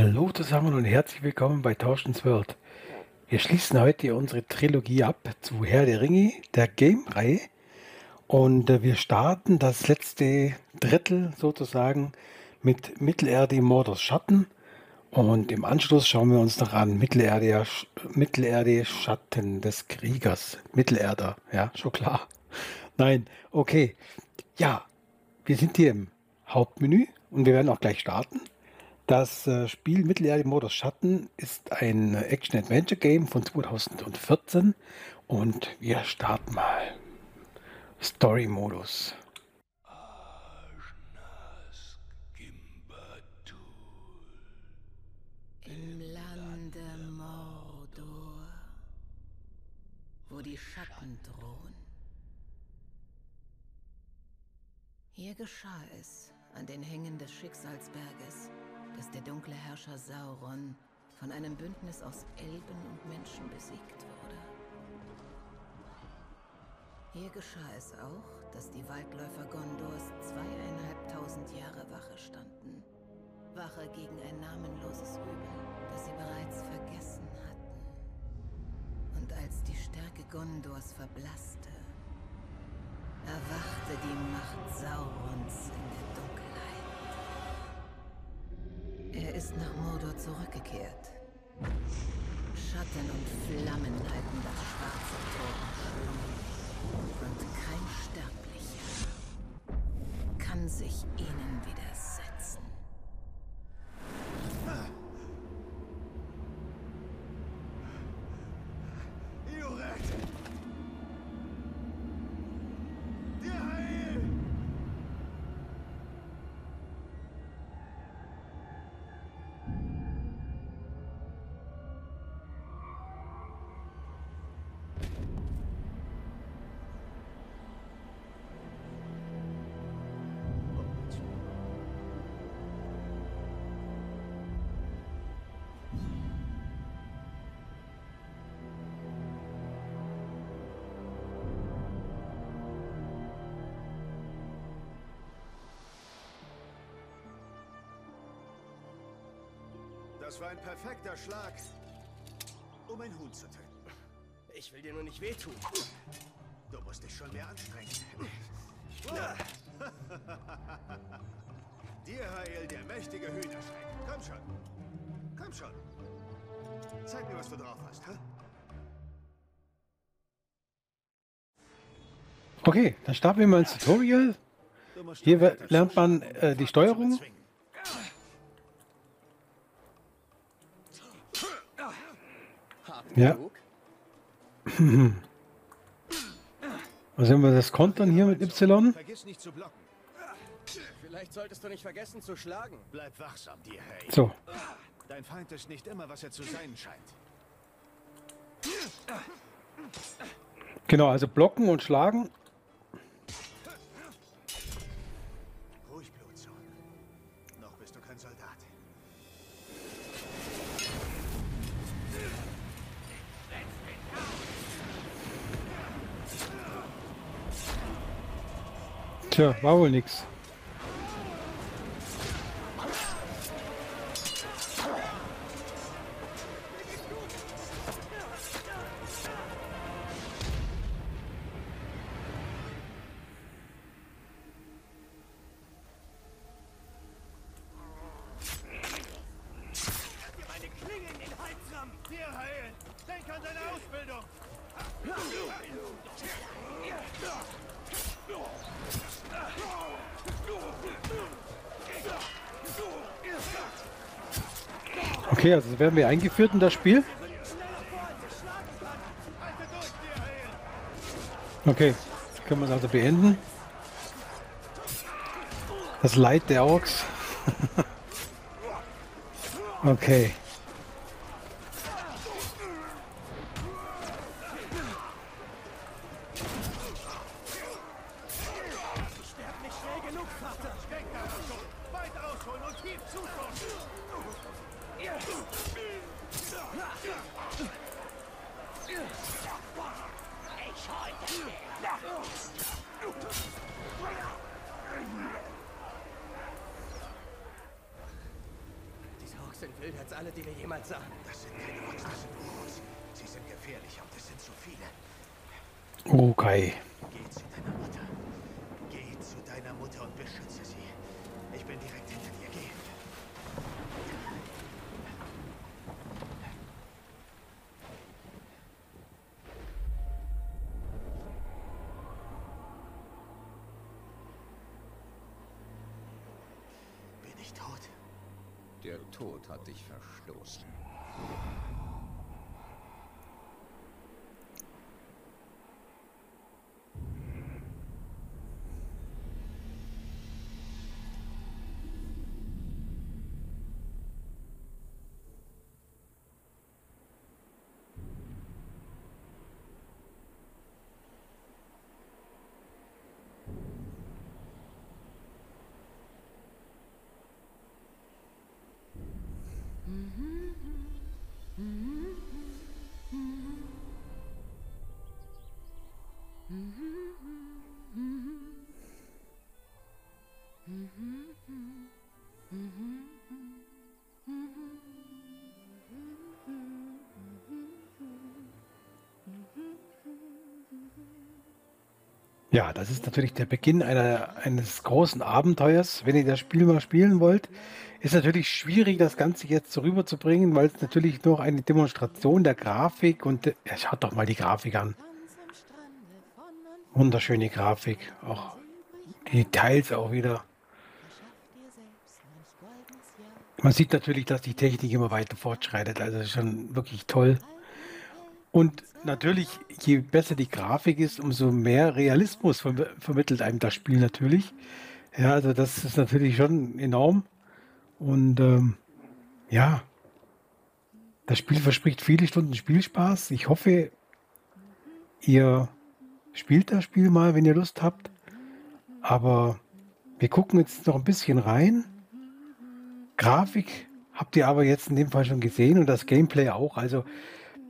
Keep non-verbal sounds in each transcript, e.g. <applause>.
Hallo zusammen und herzlich willkommen bei Tauschens World. Wir schließen heute unsere Trilogie ab zu Herr der Ringe, der Game-Reihe. Und äh, wir starten das letzte Drittel sozusagen mit Mittelerde Mordors Schatten. Und im Anschluss schauen wir uns noch an Mittelerde, Mittelerde Schatten des Kriegers. Mittelerder, ja, schon klar. Nein, okay. Ja, wir sind hier im Hauptmenü und wir werden auch gleich starten. Das äh, Spiel Mittelerde Modus Schatten ist ein Action-Adventure-Game von 2014 und wir starten mal. Story-Modus. Im Lande Mordor, wo die Schatten drohen. Hier geschah es, an den Hängen des Schicksalsberges, dass der dunkle Herrscher Sauron von einem Bündnis aus Elben und Menschen besiegt wurde. Hier geschah es auch, dass die Waldläufer Gondors zweieinhalbtausend Jahre Wache standen. Wache gegen ein namenloses Übel, das sie bereits vergessen hatten. Und als die Stärke Gondors verblasste, erwachte die Macht Saurons in der Er ist nach Mordor zurückgekehrt. Schatten und Flammen halten das schwarze Tor. Und kein Sterblicher kann sich ihnen widersetzen. Das war ein perfekter Schlag, um ein Huhn zu töten. Ich will dir nur nicht wehtun. Du musst dich schon mehr anstrengen. <laughs> Ja. <laughs> Dirhael, der mächtige Hühnerschreck. Komm schon. Komm schon. Zeig mir, was du drauf hast. Hä? Okay, dann starten wir mal ins Tutorial. Hier lernt man, äh, die Steuerung. Ja. Also wenn wir das kontern hier mit Y. Vergiss nicht zu blocken. Vielleicht solltest du nicht vergessen zu schlagen. Bleib wachsam, Dirhael. So, Dein Feind ist nicht immer, was er zu sein scheint. genau, also blocken und schlagen. Tja, war wohl nix. Meine Klinge Okay, also werden wir eingeführt in das Spiel. Okay, jetzt können wir es also beenden. Das Leid der Orks. <laughs> okay. Vater! Denk daran schon! Weit ausholen und tief zuschauen! Diese Orks sind wilder als alle, die wir jemals sahen. Das sind keine Orks, das sind Urus. Sie sind gefährlich und es sind zu viele. Okay. Geh zu deiner Mutter. Geh zu deiner Mutter und beschütze sie. Ich bin direkt hinter dir. Geh. Bin ich tot? Der Tod hat dich verstoßen. Ja, das ist natürlich der Beginn einer, eines großen Abenteuers. Wenn ihr das Spiel mal spielen wollt, ist natürlich schwierig, das Ganze jetzt so rüberzubringen, weil es natürlich noch eine Demonstration der Grafik und ja, schaut doch mal die Grafik an. Wunderschöne Grafik. Auch die Details auch wieder. Man sieht natürlich, dass die Technik immer weiter fortschreitet. Also schon wirklich toll. Und natürlich, je besser die Grafik ist, umso mehr Realismus verm vermittelt einem das Spiel natürlich. Ja, also das ist natürlich schon enorm. Und ähm, ja, das Spiel verspricht viele Stunden Spielspaß. Ich hoffe, ihr spielt das Spiel mal, wenn ihr Lust habt. Aber wir gucken jetzt noch ein bisschen rein. Grafik habt ihr aber jetzt in dem Fall schon gesehen und das Gameplay auch. Also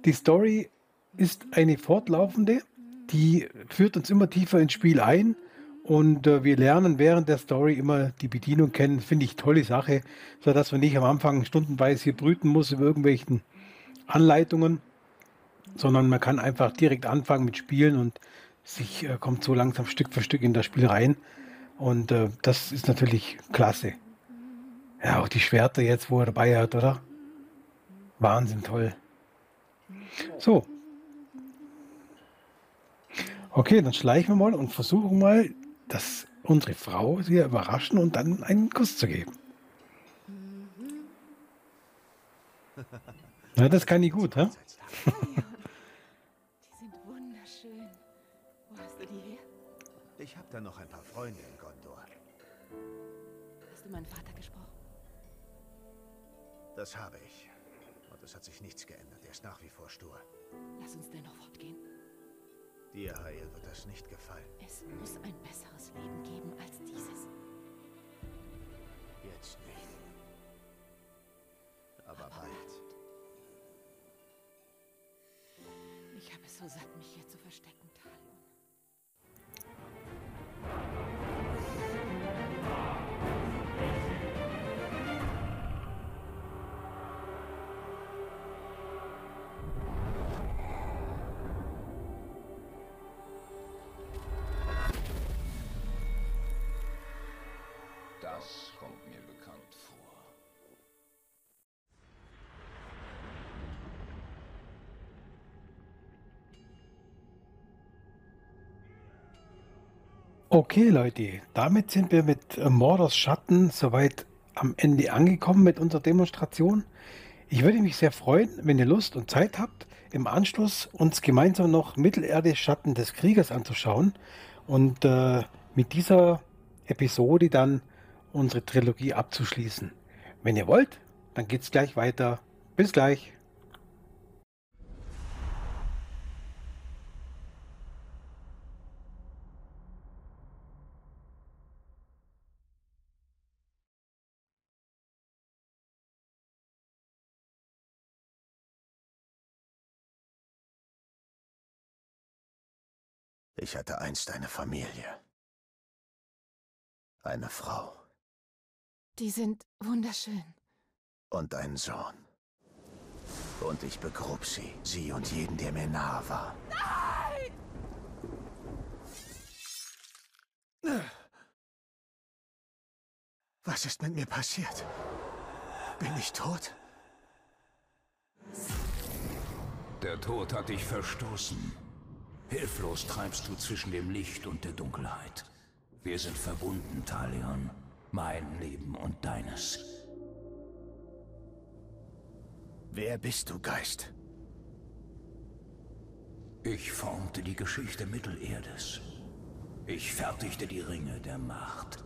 die Story ist eine fortlaufende, die führt uns immer tiefer ins Spiel ein und äh, wir lernen während der Story immer die Bedienung kennen. Finde ich tolle Sache, sodass man nicht am Anfang stundenweise hier brüten muss über irgendwelchen Anleitungen, sondern man kann einfach direkt anfangen mit Spielen und sich äh, kommt so langsam Stück für Stück in das Spiel rein. Und äh, das ist natürlich klasse. Ja, auch die Schwerter jetzt, wo er dabei hat, oder? Wahnsinn toll. So. Okay, dann schleichen wir mal und versuchen mal, dass unsere Frau sie überraschen und dann einen Kuss zu geben. Na, das kann ich gut, hä? Die sind wunderschön. Wo hast du die her? Ich habe da noch ein paar Freunde in Gondor. Hast du meinen Vater gesprochen? Das habe ich. Es hat sich nichts geändert. Er ist nach wie vor stur. Lass uns dennoch fortgehen. Dir, Hael, wird das nicht gefallen. Es muss ein besseres Leben geben als dieses. Jetzt nicht. Aber bald. Ich habe es so satt, mich hier zu verstecken, Talion. Okay, Leute, damit sind wir mit äh, Mordors Schatten soweit am Ende angekommen mit unserer Demonstration. Ich würde mich sehr freuen, wenn ihr Lust und Zeit habt, im Anschluss uns gemeinsam noch Mittelerde Schatten des Kriegers anzuschauen und äh, mit dieser Episode dann unsere Trilogie abzuschließen. Wenn ihr wollt, dann geht's gleich weiter. Bis gleich. Ich hatte einst eine Familie. Eine Frau. Die sind wunderschön. und ein Sohn. Und ich begrub sie, sie und jeden, der mir nahe war. Nein! Was ist mit mir passiert? Bin ich tot? Der Tod hat dich verstoßen. Hilflos treibst du zwischen dem Licht und der Dunkelheit. Wir sind verbunden, Talion. Mein Leben und deines. Wer bist du, Geist? Ich formte die Geschichte Mittelerdes. Ich fertigte die Ringe der Macht.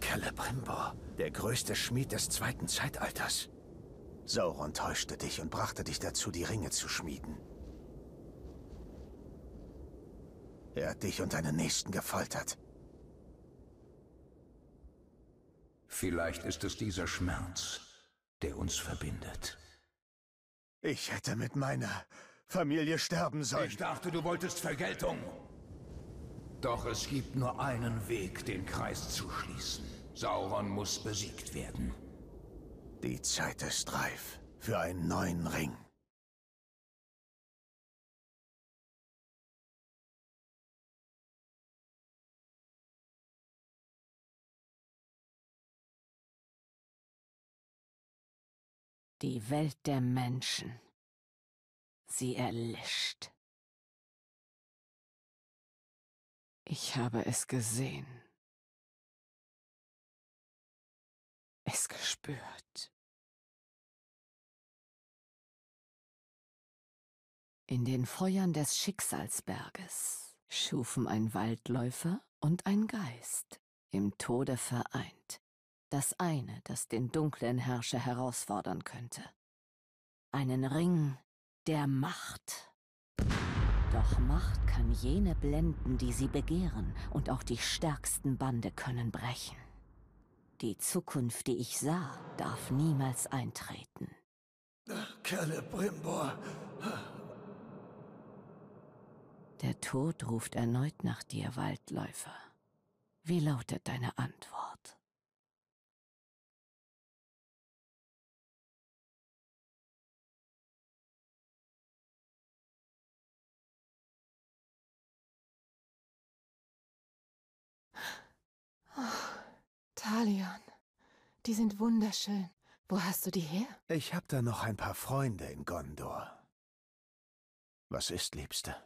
Celebrimbor, der größte Schmied des zweiten Zeitalters. Sauron täuschte dich und brachte dich dazu, die Ringe zu schmieden. Er hat dich und deine Nächsten gefoltert. Vielleicht ist es dieser Schmerz, der uns verbindet. Ich hätte mit meiner Familie sterben sollen. Ich dachte, du wolltest Vergeltung. Doch es gibt nur einen Weg, den Kreis zu schließen. Sauron muss besiegt werden. Die Zeit ist reif für einen neuen Ring. Die Welt der Menschen. Sie erlischt. Ich habe es gesehen. Es gespürt. In den Feuern des Schicksalsberges schufen ein Waldläufer und ein Geist, im Tode vereint. Das eine, das den dunklen Herrscher herausfordern könnte. Einen Ring der Macht. Doch Macht kann jene blenden, die sie begehren, und auch die stärksten Bande können brechen. Die Zukunft, die ich sah, darf niemals eintreten. Celebrimbor. Der Tod ruft erneut nach dir, Waldläufer. Wie lautet deine Antwort? Talion, die sind wunderschön. Wo hast du die her? Ich hab da noch ein paar Freunde in Gondor. Was ist, Liebste?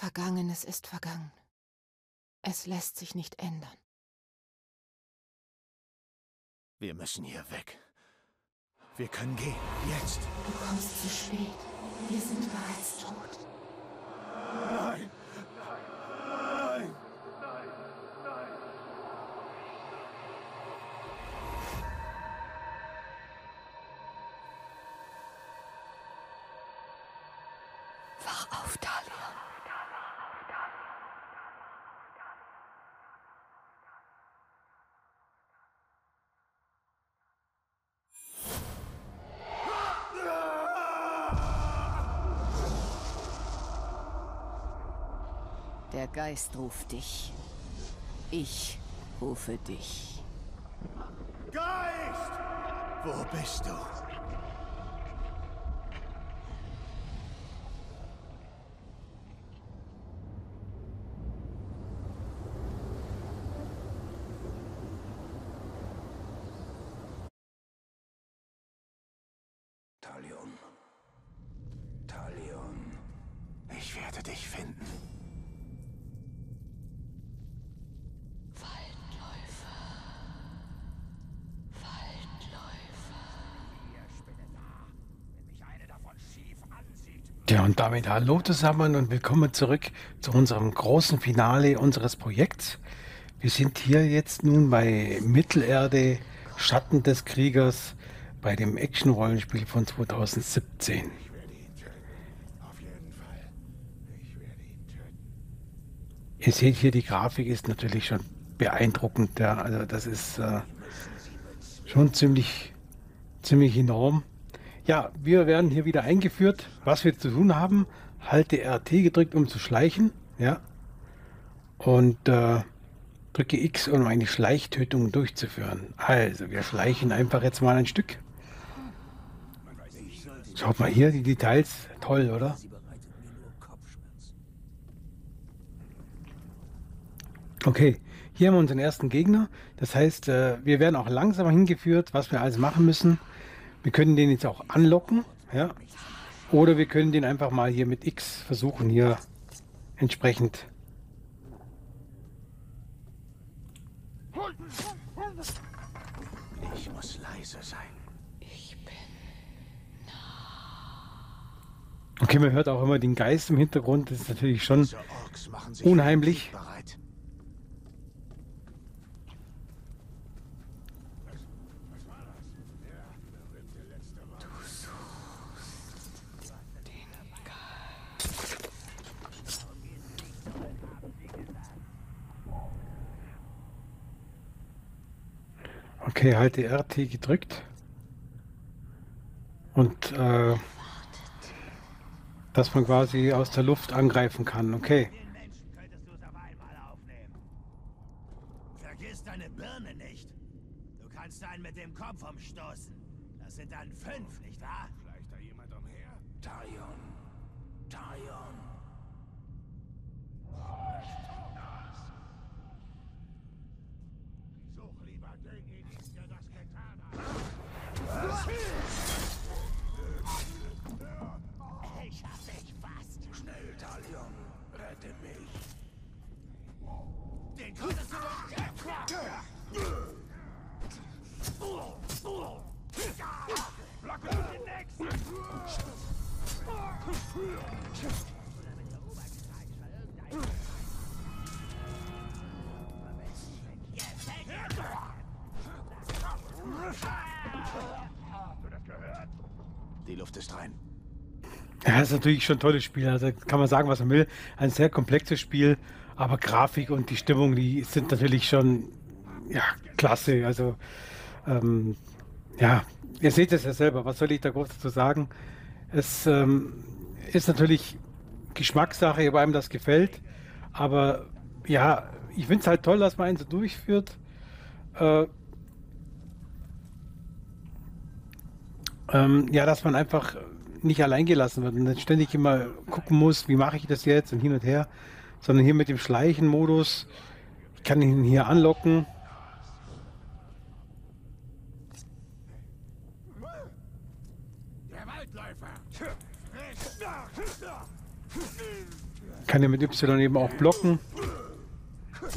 Vergangenes ist vergangen. Es lässt sich nicht ändern. Wir müssen hier weg. Wir können gehen. Jetzt. Du kommst zu spät. Wir sind bereits tot. Der Geist ruft dich. Ich rufe dich. Geist! Wo bist du? Talion. Talion. Ich werde dich finden. Waldläufer. Waldläufer. Ja, und damit hallo zusammen und willkommen zurück zu unserem großen Finale unseres Projekts. Wir sind hier jetzt nun bei Mittelerde, Schatten des Kriegers, bei dem Action-Rollenspiel von 2017. Ich werde ihn töten. Auf jeden Fall. Ich werde ihn töten. Ihr seht hier, die Grafik ist natürlich schon beeindruckend. Ja, also das ist äh, schon ziemlich, ziemlich enorm. Ja, wir werden hier wieder eingeführt, was wir zu tun haben. Halte RT gedrückt, um zu schleichen. Ja. Und äh, Drücke X, um eine Schleichtötung durchzuführen. Also, wir schleichen einfach jetzt mal ein Stück. Schaut mal hier, die Details. Toll, oder? Okay, hier haben wir unseren ersten Gegner. Das heißt, äh, wir werden auch langsam hingeführt, was wir alles machen müssen. Wir können den jetzt auch anlocken. Ja? Oder wir können den einfach mal hier mit X versuchen, hier entsprechend. Ich muss leise sein. Okay, man hört auch immer den Geist im Hintergrund. Das ist natürlich schon Unheimlich. bereit. Okay, halte RT gedrückt. Und äh, dass man quasi aus der Luft angreifen kann. Okay. Den Menschen könntest du es auf einmal aufnehmen. Vergiss deine Birne nicht. Du kannst einen mit dem Kopf umstoßen. Das sind dann fünf, nicht wahr? Vielleicht da jemand umher? Talion. Talion. Die Luft ist rein. Ja, ist natürlich schon ein tolles Spiel. Also kann man sagen, was man will. Ein sehr komplexes Spiel, aber Grafik und die Stimmung, die sind natürlich schon ja, klasse. Also ähm, ja, ihr seht es ja selber. Was soll ich da groß dazu sagen? Es ähm, ist natürlich Geschmackssache, ob einem das gefällt. Aber ja, ich finde es halt toll, dass man einen so durchführt. Äh, ähm, ja, dass man einfach nicht allein gelassen wird und dann ständig immer gucken muss, wie mache ich das jetzt und hin und her, sondern hier mit dem Schleichen-Modus, ich kann ihn hier anlocken. Der Waldläufer! Kann ja mit Y eben auch blocken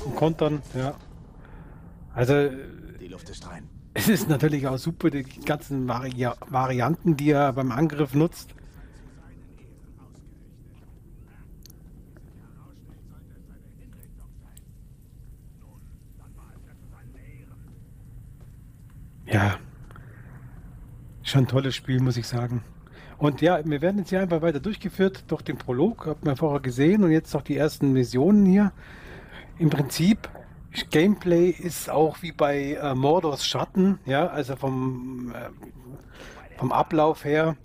und kontern, ja. Also Die Luft ist rein. es ist natürlich auch super, die ganzen Vari Varianten, die er beim Angriff nutzt. Ja, schon ein tolles Spiel, muss ich sagen. Und ja, wir werden jetzt hier einfach weiter durchgeführt durch den Prolog, habt ihr vorher gesehen, und jetzt noch die ersten Missionen hier. Im Prinzip, Gameplay ist auch wie bei äh, Mordors Schatten, ja, also vom, äh, vom Ablauf her.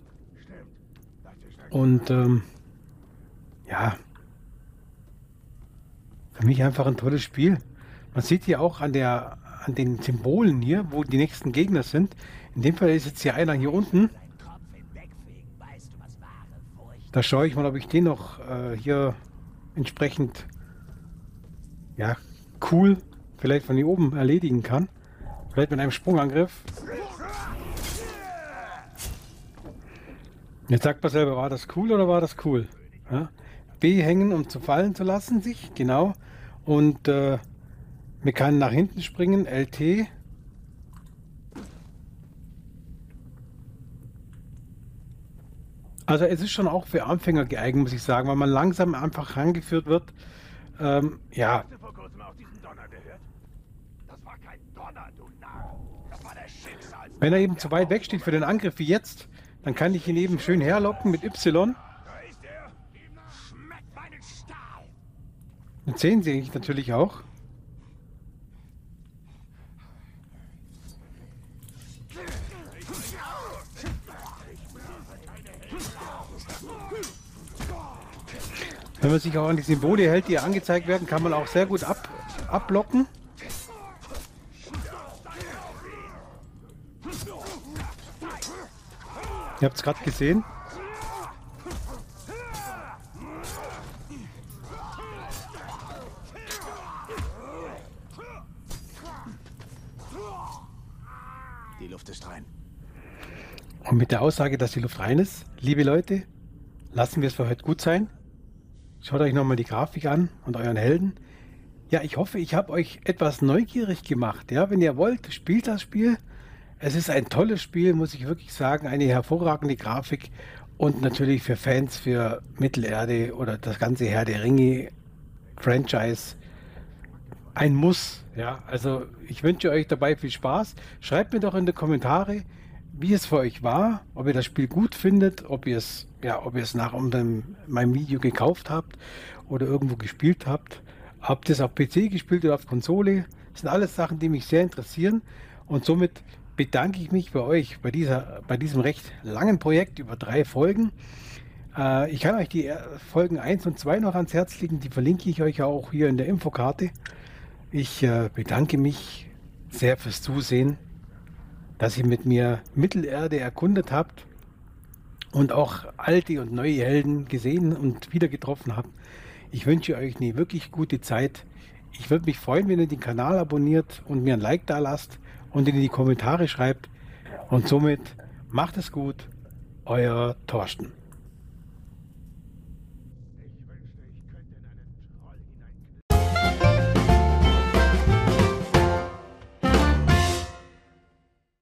Und ähm, ja, für mich einfach ein tolles Spiel. Man sieht hier auch an der an den Symbolen hier, wo die nächsten Gegner sind. In dem Fall ist jetzt hier einer hier unten. Kopf hinwegfegen, weißt du, was wahre Furcht Da schaue ich mal, ob ich den noch äh, hier entsprechend ja cool vielleicht von hier oben erledigen kann. Vielleicht mit einem Sprungangriff. Jetzt sagt man selber, war das cool oder war das cool? Ja? B hängen, um zu fallen zu lassen, sich, genau. Und äh, wir können nach hinten springen, LT. Also es ist schon auch für Anfänger geeignet, muss ich sagen, weil man langsam einfach rangeführt wird. Ähm, ja, Hast du vor kurzem auch diesen Donner gehört? Das war kein Donner, du Narr. Das war der Schicksal. wenn er eben zu weit weg steht für den Angriff wie jetzt, dann kann ich ihn eben schön herlocken mit Y. Da ist er. Schmeckt meinen Stahl. Das sehen Sie natürlich auch. Wenn man sich auch an die Symbole hält, die angezeigt werden, kann man auch sehr gut ab, abblocken. Ihr habt es gerade gesehen. Die Luft ist rein. Und mit der Aussage, dass die Luft rein ist, liebe Leute, lassen wir es für heute gut sein. Schaut euch nochmal die Grafik an und euren Helden. Ja, ich hoffe, ich habe euch etwas neugierig gemacht. Ja, wenn ihr wollt, spielt das Spiel. Es ist ein tolles Spiel, muss ich wirklich sagen. Eine hervorragende Grafik und natürlich für Fans für Mittelerde oder das ganze Herr der Ringe Franchise ein Muss. Ja, also ich wünsche euch dabei viel Spaß. Schreibt mir doch in die Kommentare, wie es für euch war, ob ihr das Spiel gut findet, ob ihr es, ja, ob ihr es nach unserem, meinem Video gekauft habt oder irgendwo gespielt habt. Habt ihr es auf PC gespielt oder auf Konsole? Das sind alles Sachen, die mich sehr interessieren. Und somit bedanke ich mich bei euch bei, dieser, bei diesem recht langen Projekt über drei Folgen. Äh, ich kann euch die Folgen 1 und 2 noch ans Herz legen. Die verlinke ich euch auch hier in der Infokarte. Ich äh, bedanke mich sehr fürs Zusehen dass ihr mit mir Mittelerde erkundet habt und auch alte und neue Helden gesehen und wieder getroffen habt. Ich wünsche euch eine wirklich gute Zeit. Ich würde mich freuen, wenn ihr den Kanal abonniert und mir ein Like da lasst und in die Kommentare schreibt. Und somit macht es gut, euer Thorsten.